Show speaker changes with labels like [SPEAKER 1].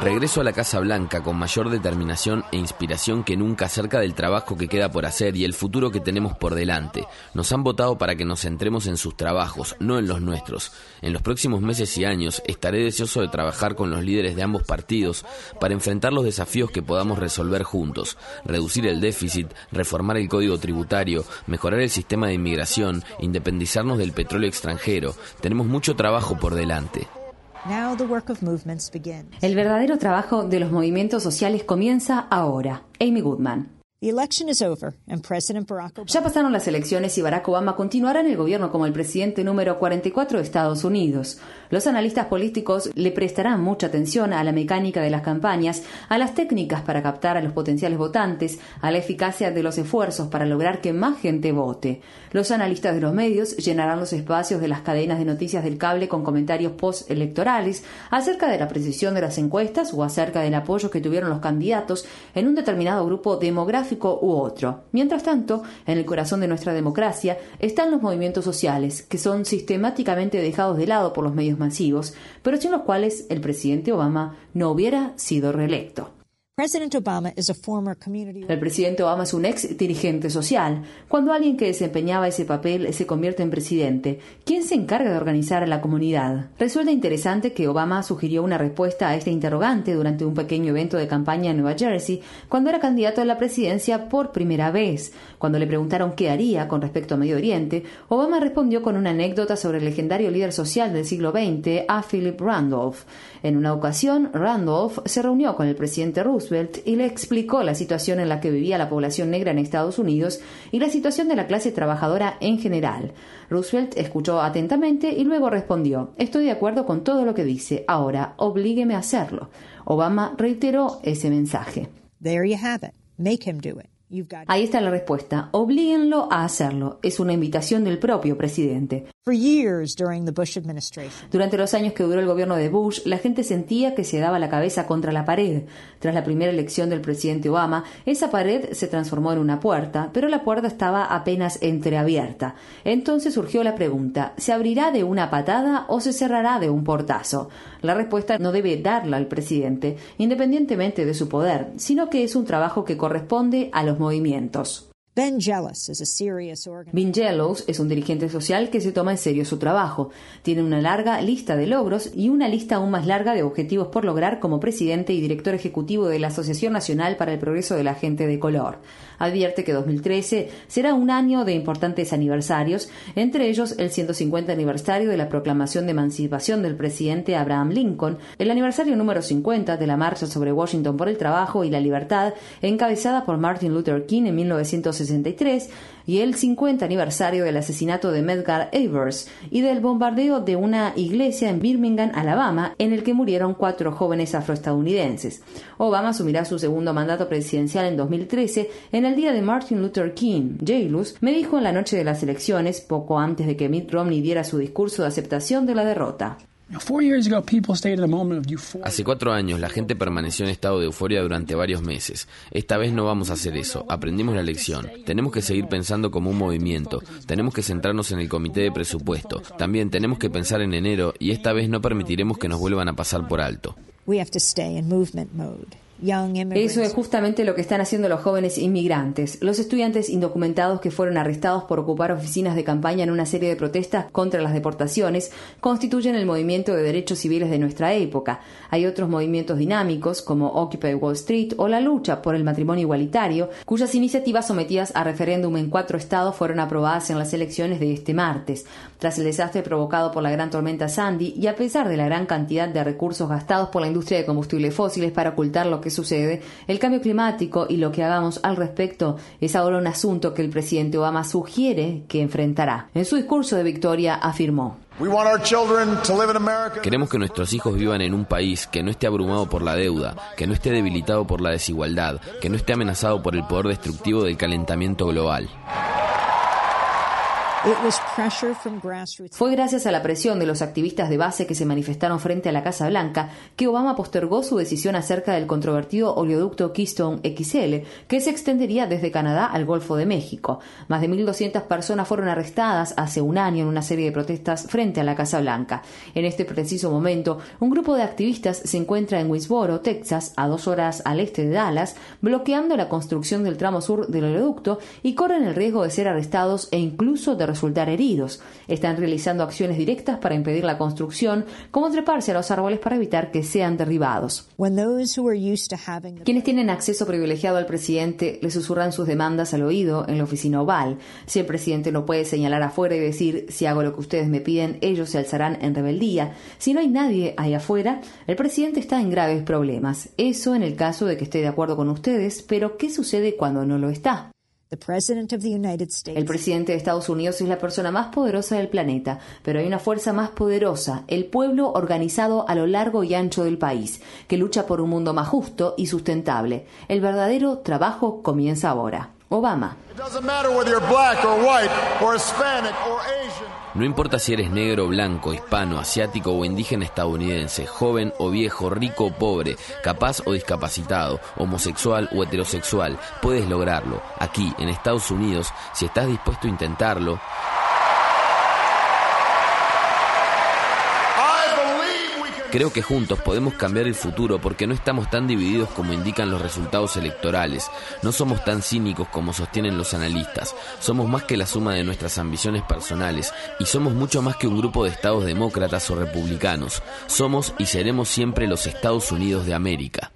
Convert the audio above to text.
[SPEAKER 1] Regreso a la Casa Blanca con mayor determinación e inspiración que nunca acerca del trabajo que queda por hacer y el futuro que tenemos por delante. Nos han votado para que nos centremos en sus trabajos, no en los nuestros. En los próximos meses y años estaré deseoso de trabajar con los líderes de ambos partidos para enfrentar los desafíos que podamos resolver juntos, reducir el déficit, reformar el código tributario, mejorar el sistema de inmigración, independizarnos del petróleo extranjero. Tenemos mucho trabajo por delante.
[SPEAKER 2] El verdadero trabajo de los movimientos sociales comienza ahora. Amy Goodman. Ya pasaron las elecciones y Barack Obama continuará en el gobierno como el presidente número 44 de Estados Unidos. Los analistas políticos le prestarán mucha atención a la mecánica de las campañas, a las técnicas para captar a los potenciales votantes, a la eficacia de los esfuerzos para lograr que más gente vote. Los analistas de los medios llenarán los espacios de las cadenas de noticias del cable con comentarios postelectorales acerca de la precisión de las encuestas o acerca del apoyo que tuvieron los candidatos en un determinado grupo demográfico u otro. Mientras tanto, en el corazón de nuestra democracia están los movimientos sociales, que son sistemáticamente dejados de lado por los medios masivos, pero sin los cuales el presidente Obama no hubiera sido reelecto. El presidente Obama es un ex dirigente social. Cuando alguien que desempeñaba ese papel se convierte en presidente, ¿quién se encarga de organizar a la comunidad? Resulta interesante que Obama sugirió una respuesta a este interrogante durante un pequeño evento de campaña en Nueva Jersey, cuando era candidato a la presidencia por primera vez. Cuando le preguntaron qué haría con respecto a Medio Oriente, Obama respondió con una anécdota sobre el legendario líder social del siglo XX, a Philip Randolph. En una ocasión, Randolph se reunió con el presidente Roosevelt y le explicó la situación en la que vivía la población negra en Estados Unidos y la situación de la clase trabajadora en general. Roosevelt escuchó atentamente y luego respondió, estoy de acuerdo con todo lo que dice, ahora oblígueme a hacerlo. Obama reiteró ese mensaje.
[SPEAKER 3] There you have it. Make him do it.
[SPEAKER 2] Ahí está la respuesta. Oblíguenlo a hacerlo. Es una invitación del propio presidente. Durante los años que duró el gobierno de Bush, la gente sentía que se daba la cabeza contra la pared. Tras la primera elección del presidente Obama, esa pared se transformó en una puerta, pero la puerta estaba apenas entreabierta. Entonces surgió la pregunta, ¿se abrirá de una patada o se cerrará de un portazo? La respuesta no debe darla al presidente, independientemente de su poder, sino que es un trabajo que corresponde a los movimientos. Ben Jealous es un dirigente social que se toma en serio su trabajo. Tiene una larga lista de logros y una lista aún más larga de objetivos por lograr como presidente y director ejecutivo de la Asociación Nacional para el Progreso de la Gente de Color. Advierte que 2013 será un año de importantes aniversarios, entre ellos el 150 aniversario de la proclamación de emancipación del presidente Abraham Lincoln, el aniversario número 50 de la Marcha sobre Washington por el Trabajo y la Libertad, encabezada por Martin Luther King en 1960 y el 50 aniversario del asesinato de Medgar Evers y del bombardeo de una iglesia en Birmingham, Alabama, en el que murieron cuatro jóvenes afroestadounidenses. Obama asumirá su segundo mandato presidencial en 2013 en el día de Martin Luther King. Jailus me dijo en la noche de las elecciones, poco antes de que Mitt Romney diera su discurso de aceptación de la derrota.
[SPEAKER 1] Hace cuatro años la gente permaneció en estado de euforia durante varios meses. Esta vez no vamos a hacer eso. Aprendimos la lección. Tenemos que seguir pensando como un movimiento. Tenemos que centrarnos en el comité de presupuesto. También tenemos que pensar en enero y esta vez no permitiremos que nos vuelvan a pasar por alto.
[SPEAKER 2] Eso es justamente lo que están haciendo los jóvenes inmigrantes, los estudiantes indocumentados que fueron arrestados por ocupar oficinas de campaña en una serie de protestas contra las deportaciones, constituyen el movimiento de derechos civiles de nuestra época. Hay otros movimientos dinámicos como Occupy Wall Street o la lucha por el matrimonio igualitario, cuyas iniciativas sometidas a referéndum en cuatro estados fueron aprobadas en las elecciones de este martes. Tras el desastre provocado por la gran tormenta Sandy y a pesar de la gran cantidad de recursos gastados por la industria de combustibles fósiles para ocultar lo que sucede, el cambio climático y lo que hagamos al respecto es ahora un asunto que el presidente Obama sugiere que enfrentará. En su discurso de victoria afirmó.
[SPEAKER 1] Queremos que nuestros hijos vivan en un país que no esté abrumado por la deuda, que no esté debilitado por la desigualdad, que no esté amenazado por el poder destructivo del calentamiento global.
[SPEAKER 2] Fue gracias a la presión de los activistas de base que se manifestaron frente a la Casa Blanca que Obama postergó su decisión acerca del controvertido oleoducto Keystone XL, que se extendería desde Canadá al Golfo de México. Más de 1.200 personas fueron arrestadas hace un año en una serie de protestas frente a la Casa Blanca. En este preciso momento, un grupo de activistas se encuentra en Woodsboro, Texas, a dos horas al este de Dallas, bloqueando la construcción del tramo sur del oleoducto y corren el riesgo de ser arrestados e incluso de resultar heridos. Están realizando acciones directas para impedir la construcción, como treparse a los árboles para evitar que sean derribados. Quienes tienen acceso privilegiado al presidente le susurran sus demandas al oído en la oficina oval. Si el presidente no puede señalar afuera y decir si hago lo que ustedes me piden, ellos se alzarán en rebeldía. Si no hay nadie ahí afuera, el presidente está en graves problemas. Eso en el caso de que esté de acuerdo con ustedes, pero ¿qué sucede cuando no lo está? El presidente de Estados Unidos es la persona más poderosa del planeta, pero hay una fuerza más poderosa, el pueblo organizado a lo largo y ancho del país, que lucha por un mundo más justo y sustentable. El verdadero trabajo comienza ahora. Obama.
[SPEAKER 1] No importa si eres negro, blanco, hispano, asiático o indígena estadounidense, joven o viejo, rico o pobre, capaz o discapacitado, homosexual o heterosexual, puedes lograrlo. Aquí, en Estados Unidos, si estás dispuesto a intentarlo, Creo que juntos podemos cambiar el futuro porque no estamos tan divididos como indican los resultados electorales, no somos tan cínicos como sostienen los analistas, somos más que la suma de nuestras ambiciones personales y somos mucho más que un grupo de estados demócratas o republicanos, somos y seremos siempre los Estados Unidos de América.